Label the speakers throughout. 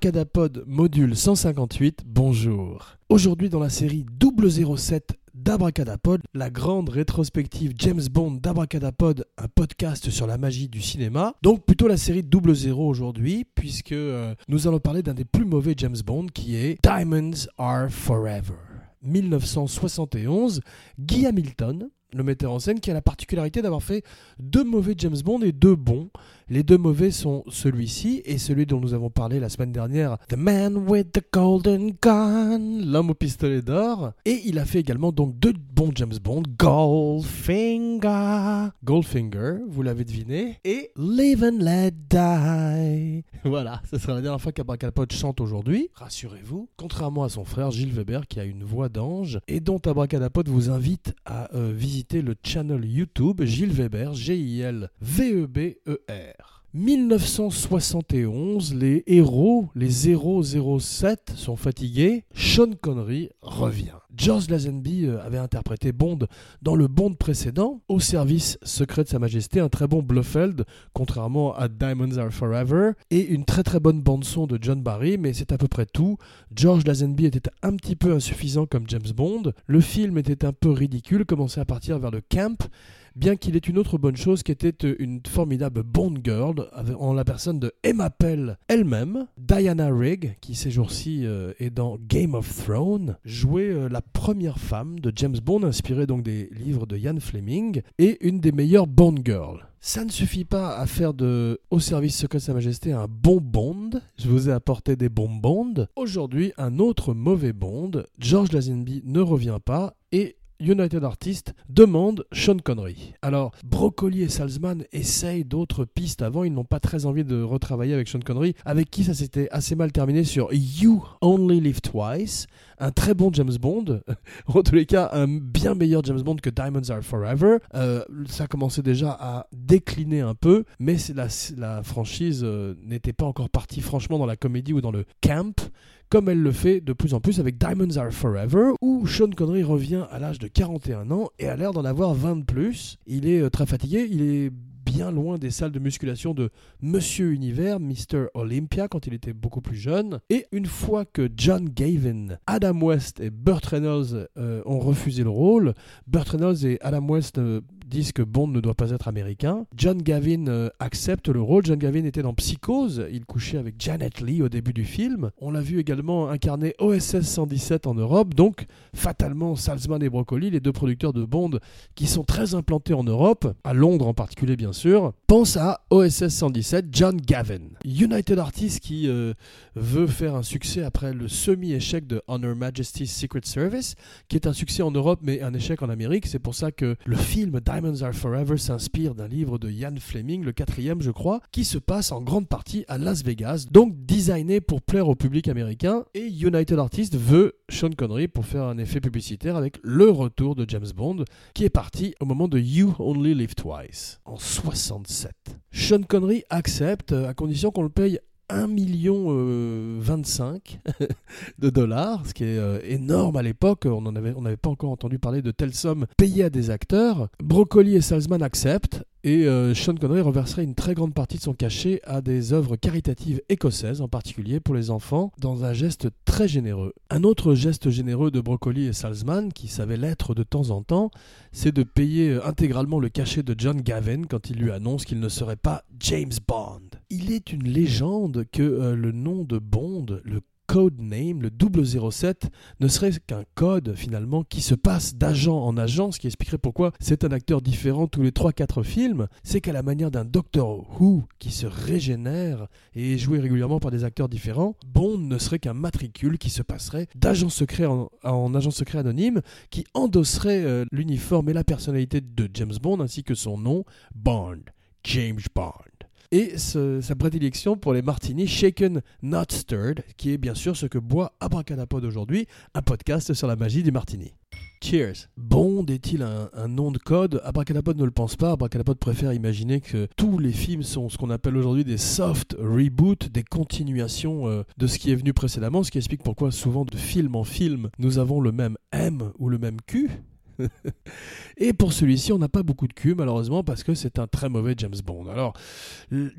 Speaker 1: Abracadapod module 158, bonjour. Aujourd'hui dans la série 007 d'Abracadapod, la grande rétrospective James Bond d'Abracadapod, un podcast sur la magie du cinéma. Donc plutôt la série 00 aujourd'hui, puisque euh, nous allons parler d'un des plus mauvais James Bond qui est Diamonds Are Forever. 1971, Guy Hamilton, le metteur en scène, qui a la particularité d'avoir fait deux mauvais James Bond et deux bons. Les deux mauvais sont celui-ci et celui dont nous avons parlé la semaine dernière, The Man with the Golden Gun, l'homme au pistolet d'or. Et il a fait également donc deux bons James Bond, Goldfinger, Goldfinger, vous l'avez deviné, et Live and Let Die. Voilà, ce sera la dernière fois qu'Abracadapod chante aujourd'hui, rassurez-vous, contrairement à son frère Gilles Weber qui a une voix d'ange et dont Abracadapod vous invite à euh, visiter le channel YouTube Gilles Weber, G-I-L-V-E-B-E-R. 1971, les héros, les 007 sont fatigués, Sean Connery revient. George Lazenby euh, avait interprété Bond dans le Bond précédent, au service secret de Sa Majesté, un très bon Blofeld, contrairement à Diamonds Are Forever, et une très très bonne bande-son de John Barry, mais c'est à peu près tout. George Lazenby était un petit peu insuffisant comme James Bond, le film était un peu ridicule, commençait à partir vers le camp, bien qu'il ait une autre bonne chose qui était euh, une formidable Bond Girl en la personne de Emma Pell elle-même, Diana Rigg, qui ces jours-ci euh, est dans Game of Thrones, jouait euh, la première femme de James Bond, inspirée donc des livres de Ian Fleming, et une des meilleures Bond Girls. Ça ne suffit pas à faire de Au service secret de Sa Majesté un bon Bond. Je vous ai apporté des bons Bond. Aujourd'hui, un autre mauvais Bond. George Lazenby ne revient pas et United Artists demande Sean Connery. Alors, Broccoli et Salzman essayent d'autres pistes avant, ils n'ont pas très envie de retravailler avec Sean Connery, avec qui ça s'était assez mal terminé sur You Only Live Twice, un très bon James Bond, en tous les cas un bien meilleur James Bond que Diamonds Are Forever. Euh, ça commençait déjà à décliner un peu, mais la, la franchise euh, n'était pas encore partie franchement dans la comédie ou dans le camp comme elle le fait de plus en plus avec Diamonds Are Forever, où Sean Connery revient à l'âge de 41 ans et a l'air d'en avoir 20 de plus. Il est euh, très fatigué, il est bien loin des salles de musculation de Monsieur Univers, Mr. Olympia, quand il était beaucoup plus jeune. Et une fois que John Gavin, Adam West et Burt Reynolds euh, ont refusé le rôle, Burt Reynolds et Adam West euh, disent que Bond ne doit pas être américain. John Gavin euh, accepte le rôle. John Gavin était dans Psychose. Il couchait avec Janet Lee au début du film. On l'a vu également incarner OSS 117 en Europe. Donc, fatalement, Salzman et Broccoli, les deux producteurs de Bond qui sont très implantés en Europe, à Londres en particulier bien sûr, pensent à OSS 117, John Gavin. United Artists qui euh, veut faire un succès après le semi-échec de Honor Majesty's Secret Service, qui est un succès en Europe mais un échec en Amérique. C'est pour ça que le film Diamonds Are Forever s'inspire d'un livre de Ian Fleming, le quatrième je crois, qui se passe en grande partie à Las Vegas, donc designé pour plaire au public américain. Et United Artists veut Sean Connery pour faire un effet publicitaire avec le retour de James Bond, qui est parti au moment de You Only Live Twice, 67. Sean Connery accepte à condition qu'on le paye 1 million 25 de dollars, ce qui est euh, énorme à l'époque. On n'avait pas encore entendu parler de telles sommes payées à des acteurs. Broccoli et Salzman acceptent et euh, Sean Connery reverserait une très grande partie de son cachet à des œuvres caritatives écossaises, en particulier pour les enfants, dans un geste très généreux. Un autre geste généreux de Broccoli et Salzman, qui savait l'être de temps en temps, c'est de payer euh, intégralement le cachet de John Gavin quand il lui annonce qu'il ne serait pas James Bond. Il est une légende que euh, le nom de Bond, le code name, le 007, ne serait qu'un code finalement qui se passe d'agent en agent, ce qui expliquerait pourquoi c'est un acteur différent tous les 3-4 films. C'est qu'à la manière d'un Doctor Who qui se régénère et est joué régulièrement par des acteurs différents, Bond ne serait qu'un matricule qui se passerait d'agent secret en, agent secret anonyme, qui endosserait euh, l'uniforme et la personnalité de James Bond ainsi que son nom, Bond, James Bond et sa prédilection pour les martinis shaken not stirred, qui est bien sûr ce que boit Abracadapod aujourd'hui, un podcast sur la magie du martini. Cheers. Bond est-il un, nom de code? Abracadapod ne le pense pas. Abracadapod préfère imaginer que tous les films sont ce qu'on appelle aujourd'hui des soft reboots, des continuations euh, de ce qui est venu précédemment, ce qui explique pourquoi souvent de film en film nous avons le même M ou le même Q Et pour celui-ci, on n'a pas beaucoup de cul, malheureusement, parce que c'est un très mauvais James Bond. Alors,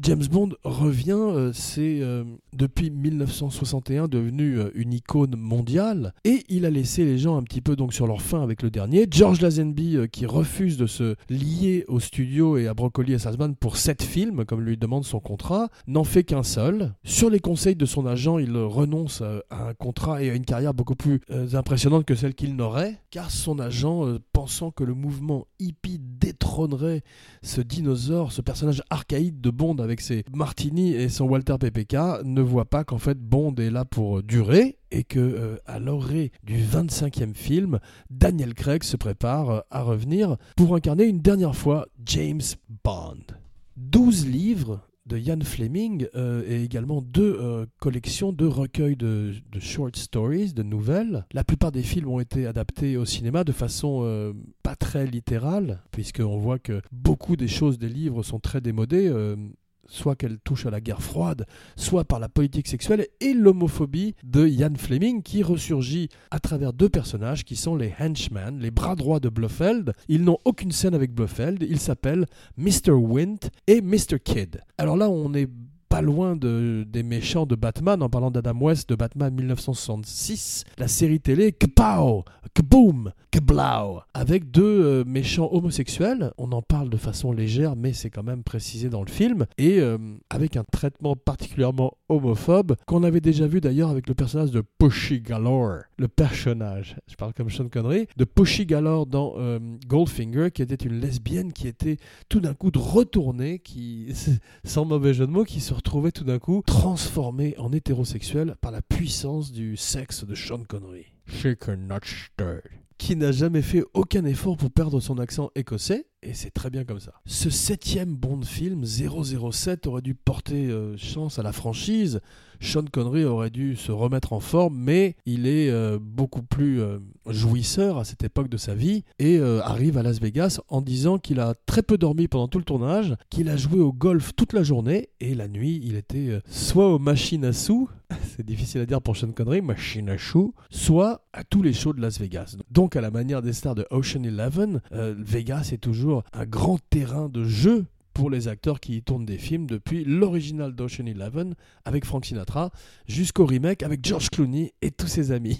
Speaker 1: James Bond revient, euh, c'est euh, depuis 1961 devenu euh, une icône mondiale, et il a laissé les gens un petit peu donc sur leur faim avec le dernier. George Lazenby, qui refuse de se lier au studio et à Broccoli et Salzman pour sept films, comme lui demande son contrat, n'en fait qu'un seul. Sur les conseils de son agent, il renonce à un contrat et à une carrière beaucoup plus impressionnante que celle qu'il n'aurait, car son agent, pensant que le mouvement hippie détrônerait ce dinosaure, ce personnage archaïque de Bond avec ses Martini et son Walter PPK, ne voit pas qu'en fait Bond est là pour durer et que euh, à l'orée du 25e film, Daniel Craig se prépare euh, à revenir pour incarner une dernière fois James Bond. 12 livres de Ian Fleming euh, et également deux euh, collections de recueils de, short stories, de nouvelles. La plupart des films ont été adaptés au cinéma de façon euh, pas très littérale, puisqu'on voit que beaucoup des choses des livres sont très démodées soit qu'elle touche à la guerre froide, soit par la politique sexuelle et l'homophobie de Ian Fleming qui ressurgit à travers deux personnages qui sont les henchmen, les bras droits de Blofeld. Ils n'ont aucune scène avec Blofeld, ils s'appellent Mr. Wint et Mr. Kidd. Alors là, on est loin de, des méchants de Batman, en parlant d'Adam West de Batman 1966, la série télé Kpow, Kboom, Kblau, avec deux euh, méchants homosexuels. On en parle de façon légère, mais c'est quand même précisé dans le film, et euh, avec un traitement particulièrement homophobe qu'on avait déjà vu d'ailleurs avec le personnage de Pushy Galore, le personnage, je parle comme Sean Connery, de Pushy Galore dans euh, Goldfinger, qui était une lesbienne qui était tout d'un coup retournée, qui, sans mauvais jeu de mots, qui se retrouvé tout d'un coup transformé en hétérosexuel par la puissance du sexe de Sean Connery. Shaken not stirred. Qui n'a jamais fait aucun effort pour perdre son accent écossais, et c'est très bien comme ça. Ce septième Bond film, 007, aurait dû porter euh, chance à la franchise. Sean Connery aurait dû se remettre en forme, mais il est euh, beaucoup plus euh, jouisseur à cette époque de sa vie et arrive à Las Vegas en disant qu'il a très peu dormi pendant tout le tournage, qu'il a joué au golf toute la journée et la nuit il était soit aux machines à sous, c'est difficile à dire pour Sean Connery, machine à chou, soit à tous les shows de Las Vegas. Donc à la manière des stars de Ocean Eleven, Vegas est toujours un grand terrain de jeu pour les acteurs qui y tournent des films depuis l'original d'Ocean Eleven avec Frank Sinatra jusqu'au remake avec George Clooney et tous ses amis.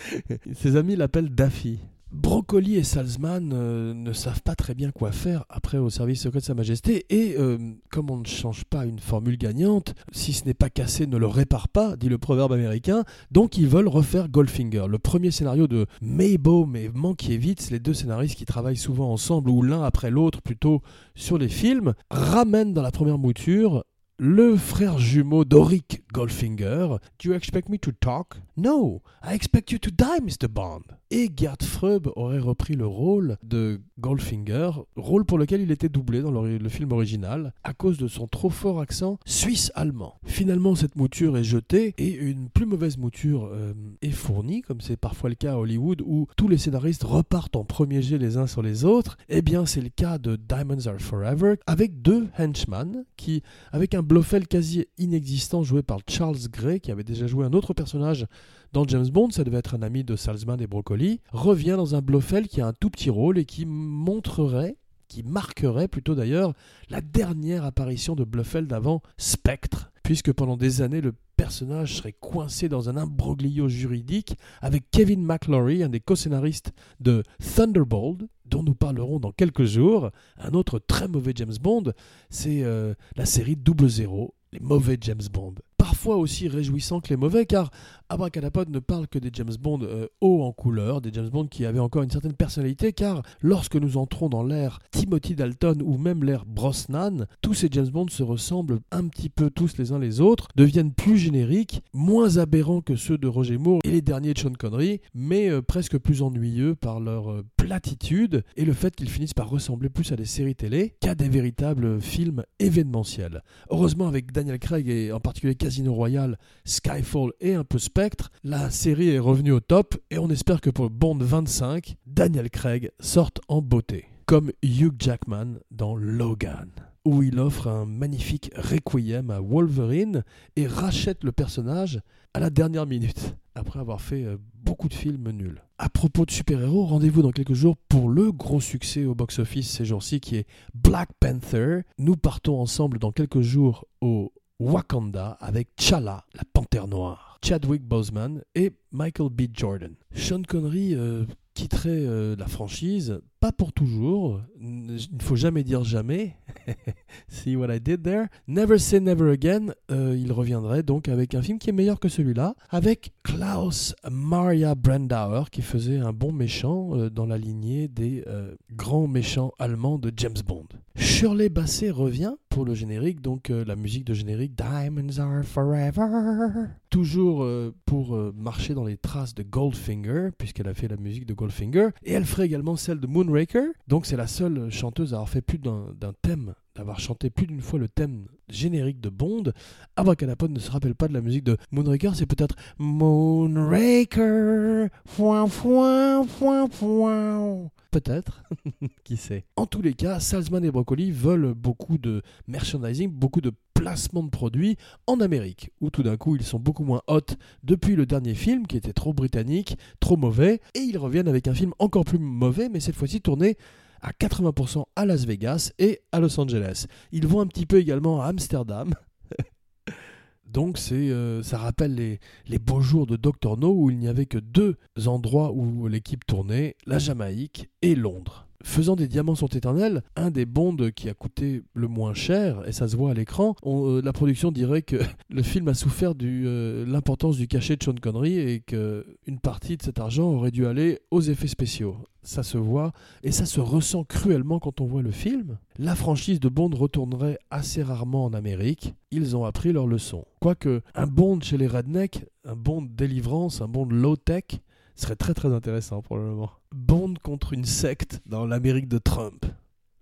Speaker 1: ses amis l'appellent Daffy. Broccoli et Salzman euh, ne savent pas très bien quoi faire après au service secret de Sa Majesté et euh, comme on ne change pas une formule gagnante, si ce n'est pas cassé ne le répare pas, dit le proverbe américain, donc ils veulent refaire Goldfinger. Le premier scénario de Maybaum et Mankiewicz, les deux scénaristes qui travaillent souvent ensemble ou l'un après l'autre plutôt sur les films, ramènent dans la première mouture le frère jumeau d'Oric Goldfinger. Do you expect me to talk? No, I expect you to die, Mr. Bond. Et Gerd Freub aurait repris le rôle de Goldfinger, rôle pour lequel il était doublé dans le, film original, à cause de son trop fort accent suisse-allemand. Finalement, cette mouture est jetée et une plus mauvaise mouture euh, est fournie, comme c'est parfois le cas à Hollywood, où tous les scénaristes repartent en premier jet les uns sur les autres. Eh bien, c'est le cas de Diamonds Are Forever, avec deux henchmen qui, avec un Blofeld quasi inexistant joué par Charles Gray, qui avait déjà joué un autre personnage dans James Bond, ça devait être un ami de Salzman et Broccoli, revient dans un Blofeld qui a un tout petit rôle et qui montrerait qui marquerait plutôt d'ailleurs la dernière apparition de Blofeld avant Spectre, puisque pendant des années le personnage serait coincé dans un imbroglio juridique avec Kevin McClory, un des co-scénaristes de Thunderbolt, dont nous parlerons dans quelques jours. Un autre très mauvais James Bond, c'est euh, la série Double Zéro, les mauvais James Bond parfois aussi réjouissant que les mauvais, car Abracadapod ne parle que des James Bond euh, hauts en couleur, des James Bond qui avaient encore une certaine personnalité, car lorsque nous entrons dans l'ère Timothy Dalton ou même l'ère Brosnan, tous ces James Bond se ressemblent un petit peu tous les uns les autres, deviennent plus génériques, moins aberrants que ceux de Roger Moore et les derniers de Sean Connery, mais euh, presque plus ennuyeux par leur euh, platitude et le fait qu'ils finissent par ressembler plus à des séries télé qu'à des véritables films événementiels. Heureusement avec Daniel Craig et en particulier Casino Royale, Skyfall et un peu Spectre, la série est revenue au top et on espère que pour Bond 25, Daniel Craig sorte en beauté, comme Hugh Jackman dans Logan où il offre un magnifique requiem à Wolverine et rachète le personnage à la dernière minute après avoir fait euh, beaucoup de films nuls. À propos de super-héros, rendez-vous dans quelques jours pour le gros succès au box-office ces jours-ci qui est Black Panther. Nous partons ensemble dans quelques jours au Wakanda avec T'Challa, la panthère noire, Chadwick Boseman et Michael B. Jordan. Sean Connery euh, quitterait euh, la franchise, pas pour toujours, il ne faut jamais dire jamais. See what I did there? Never say never again. Euh, il reviendrait donc avec un film qui est meilleur que celui-là, avec Klaus Maria Brandauer qui faisait un bon méchant dans la lignée des grands méchants allemands de James Bond. Shirley Bassey revient pour le générique, donc la musique de générique Diamonds Are Forever. Toujours pour marcher dans les traces de Goldfinger, puisqu'elle a fait la musique de Goldfinger, et elle ferait également celle de Moonraker, donc c'est la seule chanteuse à avoir fait plus d'un thème, d'avoir chanté plus d'une fois le thème générique de Bond. Abracadapod ne se rappelle pas de la musique de Moonraker, c'est peut-être Moonraker, Peut-être, qui sait. En tous les cas, Salzman et Broccoli veulent beaucoup de merchandising, beaucoup de placement de produits en Amérique, où tout d'un coup ils sont beaucoup moins hot depuis le dernier film qui était trop britannique, trop mauvais, et ils reviennent avec un film encore plus mauvais, mais cette fois-ci tourné à 80% à Las Vegas et à Los Angeles. Ils vont un petit peu également à Amsterdam. Donc euh, ça rappelle les, les, beaux jours de Doctor No où il n'y avait que deux endroits où l'équipe tournait, la Jamaïque et Londres faisant des diamants sont éternels, un des bonds qui a coûté le moins cher, et ça se voit à l'écran, euh, la production dirait que le film a souffert de euh, l'importance du cachet de Sean Connery et qu'une partie de cet argent aurait dû aller aux effets spéciaux. Ça se voit et ça se ressent cruellement quand on voit le film. La franchise de Bond retournerait assez rarement en Amérique. Ils ont appris leur leçon. Quoique un Bond chez les rednecks, un Bond délivrance, un Bond low-tech, serait très très intéressant pour le moment. Bond contre une secte dans l'Amérique de Trump.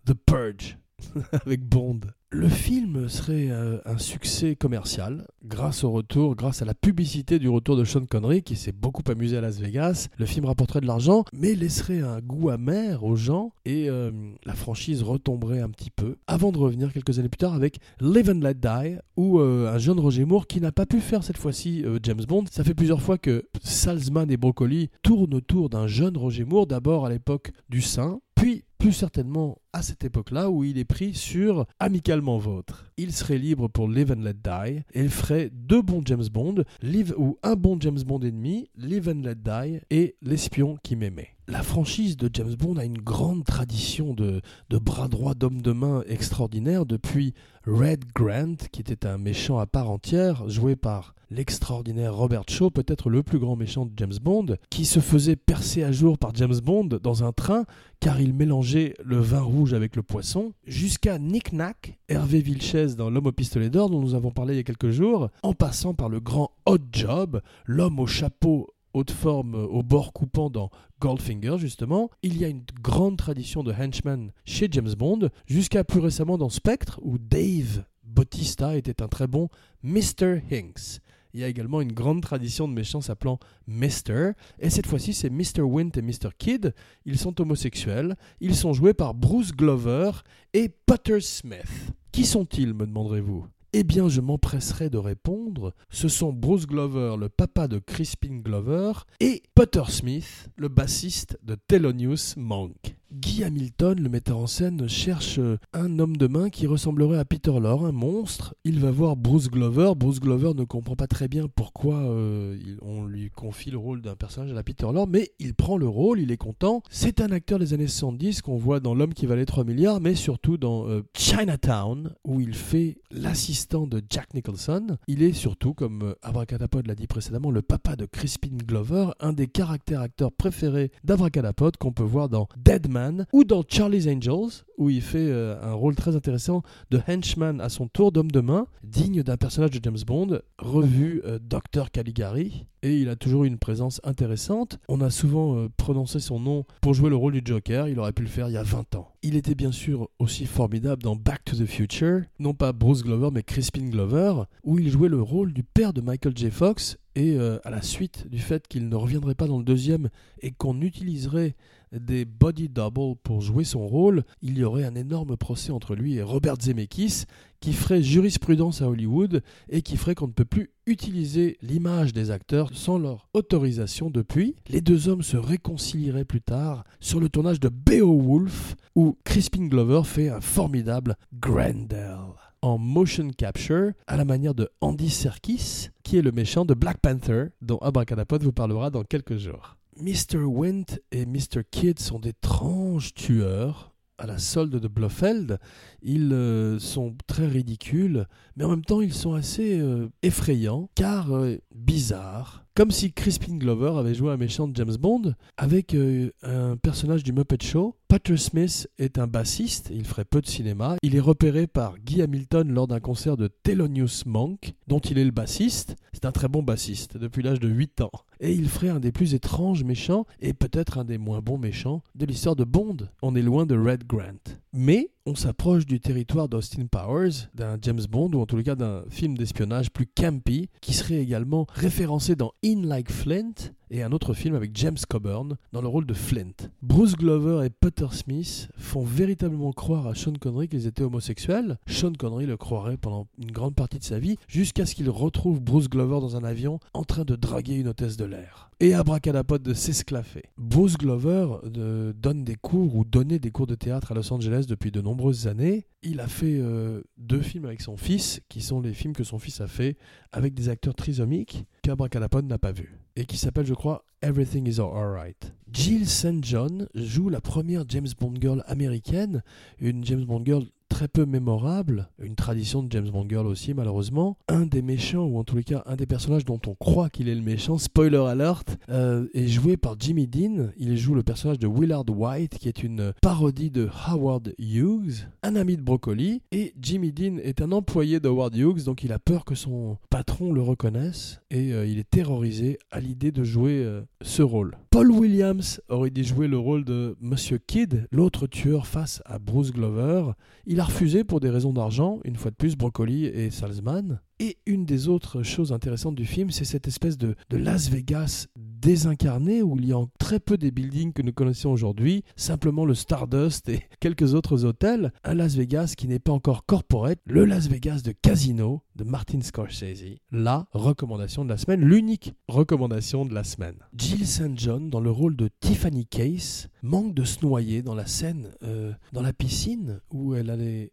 Speaker 1: The Purge. avec Bond. Le film serait euh, un succès commercial grâce au retour, grâce à la publicité du retour de Sean Connery qui s'est beaucoup amusé à Las Vegas. Le film rapporterait de l'argent, mais laisserait un goût amer aux gens et euh, la franchise retomberait un petit peu avant de revenir quelques années plus tard avec Live and Let Die où euh, un jeune Roger Moore qui n'a pas pu faire cette fois-ci James Bond. Ça fait plusieurs fois que Salzman et Broccoli tournent autour d'un jeune Roger Moore, d'abord à l'époque du Saint, puis plus certainement à cette époque-là où il est pris sur Amicalement Vôtre. Il serait libre pour Live and Let Die et il ferait deux bons James Bond, Live ou un bon James Bond ennemi, Live and Let Die et L'espion qui m'aimait. La franchise de James Bond a une grande tradition de, de bras droits d'homme de main extraordinaire depuis Red Grant, qui était un méchant à part entière, joué par l'extraordinaire Robert Shaw, peut-être le plus grand méchant de James Bond, qui se faisait percer à jour par James Bond dans un train car il mélangeait le vin rouge avec le poisson, jusqu'à Nick Nack, Hervé Vilches dans L'homme au pistolet d'or dont nous avons parlé il y a quelques jours, en passant par le grand Hot Job, l'homme au chapeau haute forme au bord coupant dans Goldfinger justement. Il y a une grande tradition de henchman chez James Bond, jusqu'à plus récemment dans Spectre où Dave Bautista était un très bon Mr. Hinks. Il y a également une grande tradition de méchants s'appelant Mr. Et cette fois-ci, c'est Mr. Wint et Mr. Kidd. Ils sont homosexuels. Ils sont joués par Bruce Glover et Potter Smith. Qui sont-ils, me demanderez-vous? Eh bien, je m'empresserai de répondre. Ce sont Bruce Glover, le papa de Crispin Glover, et Potter Smith, le bassiste de Thelonious Monk. Guy Hamilton, le metteur en scène, cherche un homme de main qui ressemblerait à Peter Lorre, un monstre. Il va voir Bruce Glover. Bruce Glover ne comprend pas très bien pourquoi euh, on lui confie le rôle d'un personnage à la Peter Lorre, mais il prend le rôle, il est content. C'est un acteur des années 70 qu'on voit dans L'homme qui valait 3 milliards, mais surtout dans euh, Chinatown, où il fait l'assistant de Jack Nicholson. Il est surtout, comme euh, Abracadapod l'a dit précédemment, le papa de Crispin Glover, un des caractères acteurs préférés d'Abracadapod qu'on peut voir dans Dead Man ou dans Charlie's Angels, où il fait euh, un rôle très intéressant de henchman à son tour d'homme de main, digne d'un personnage de James Bond, revu euh, Dr Caligari, et il a toujours eu une présence intéressante. On a souvent euh, prononcé son nom pour jouer le rôle du Joker, il aurait pu le faire il y a 20 ans. Il était bien sûr aussi formidable dans Back to the Future, non pas Bruce Glover mais Crispin Glover, où il jouait le rôle du père de Michael J. Fox Et euh, à la suite du fait qu'il ne reviendrait pas dans le deuxième et qu'on utiliserait des body double pour jouer son rôle, il y aurait un énorme procès entre lui et Robert Zemeckis qui ferait jurisprudence à Hollywood et qui ferait qu'on ne peut plus utiliser l'image des acteurs sans leur autorisation depuis. Les deux hommes se réconcilieraient plus tard sur le tournage de Beowulf où Crispin Glover fait un formidable Grendel en motion capture à la manière de Andy Serkis qui est le méchant de Black Panther dont Abracadapod vous parlera dans quelques jours. Mr. Wint et Mr. Kidd sont d'étranges tueurs à la solde de Blofeld. Ils euh, sont très ridicules, mais en même temps ils sont assez euh, effrayants, car euh, bizarres. Comme si Crispin Glover avait joué un méchant de James Bond avec un personnage du Muppet Show. Patrick Smith est un bassiste, il ferait peu de cinéma. Il est repéré par Guy Hamilton lors d'un concert de Thelonious Monk, dont il est le bassiste. C'est un très bon bassiste depuis l'âge de 8 ans et il ferait un des plus étranges méchants et peut-être un des moins bons méchants de l'histoire de Bond. On est loin de Red Grant. Mais on s'approche du territoire d'Austin Powers, d'un James Bond ou en les cas d'un film d'espionnage plus campy, qui serait également référencé dans In Like Flint et un autre film avec James Coburn dans le rôle de Flint. Bruce Glover et Peter Smith font véritablement croire à Sean Connery qu'ils étaient homosexuels. Sean Connery le croirait pendant une grande partie de sa vie jusqu'à ce qu'il retrouve Bruce Glover dans un avion en train de draguer une hôtesse de l'air et abracadapod de s'esclaffer. Bruce Glover euh, donne des cours ou donnait des cours de théâtre à Los Angeles depuis de nombreuses années. Il a fait euh, deux films avec son fils, qui sont les films que son fils a fait avec des acteurs trisomiques qu'Abracadapod n'a pas vus, et qui s'appelle, je crois, Everything is Alright. Jill St. John joue la première James Bond girl américaine, une James Bond girl très peu mémorable, une tradition de James Bond Girl aussi malheureusement. Un des méchants, ou en tous les cas un des personnages dont on croit qu'il est le méchant, spoiler alert, euh, est joué par Jimmy Dean. Il joue le personnage de Willard White, qui est une parodie de Howard Hughes, un ami de Broccoli. Et Jimmy Dean est un employé de Howard Hughes, donc il a peur que son patron le reconnaisse et euh, il est terrorisé à l'idée de jouer euh, ce rôle. Paul Williams aurait dû jouer le rôle de Monsieur Kidd, l'autre tueur face à Bruce Glover. Il a refusé pour des raisons d'argent, une fois de plus, Broccoli et Salzman. Et une des autres choses intéressantes du film, c'est cette espèce de, Las Vegas désincarné où il y a très peu des buildings que nous connaissons aujourd'hui, simplement le Stardust et quelques autres hôtels. Un Las Vegas qui n'est pas encore corporate, le Las Vegas de Casino de Martin Scorsese. La recommandation de la semaine, l'unique recommandation de la semaine. Jill St. John, dans le rôle de Tiffany Case, manque de se noyer dans la scène, euh, dans la piscine où elle allait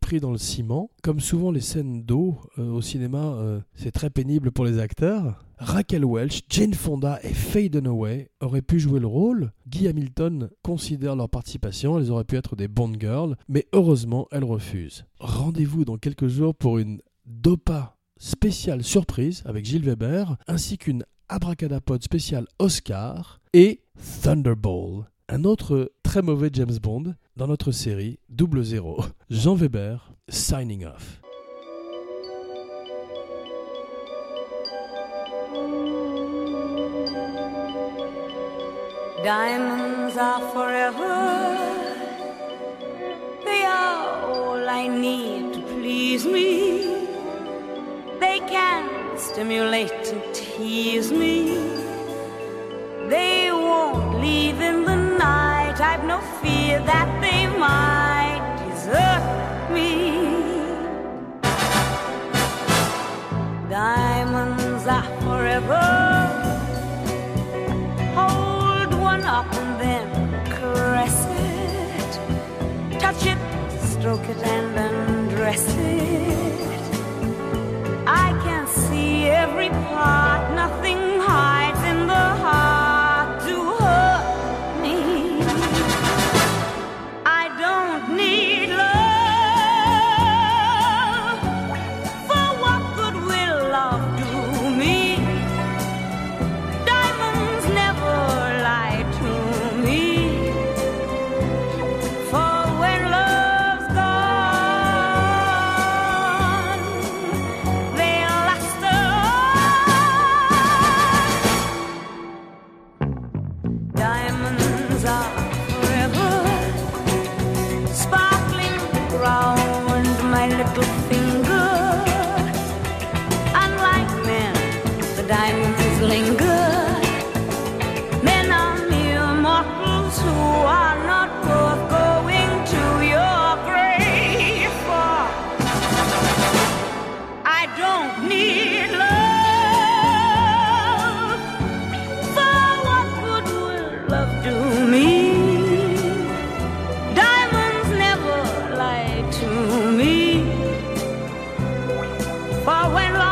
Speaker 1: pris dans le ciment. Comme souvent les scènes d'eau euh, au cinéma, euh, c'est très pénible pour les acteurs. Raquel Welch, Jane Fonda et Faye Dunaway auraient pu jouer le rôle. Guy Hamilton considère leur participation, elles auraient pu être des Bond Girls, mais heureusement elles refusent. Rendez-vous dans quelques jours pour une Dopa spéciale surprise avec Gilles Weber, ainsi qu'une Abracadapod spéciale Oscar et Thunderball, un autre très mauvais James Bond dans notre série Double Zéro. Jean Weber, signing off. Diamonds are forever. They are all I need to please me. They can stimulate and tease me. Forever. Hold one up and then caress it. Touch it, stroke it, and undress it. I can see every part, nothing For when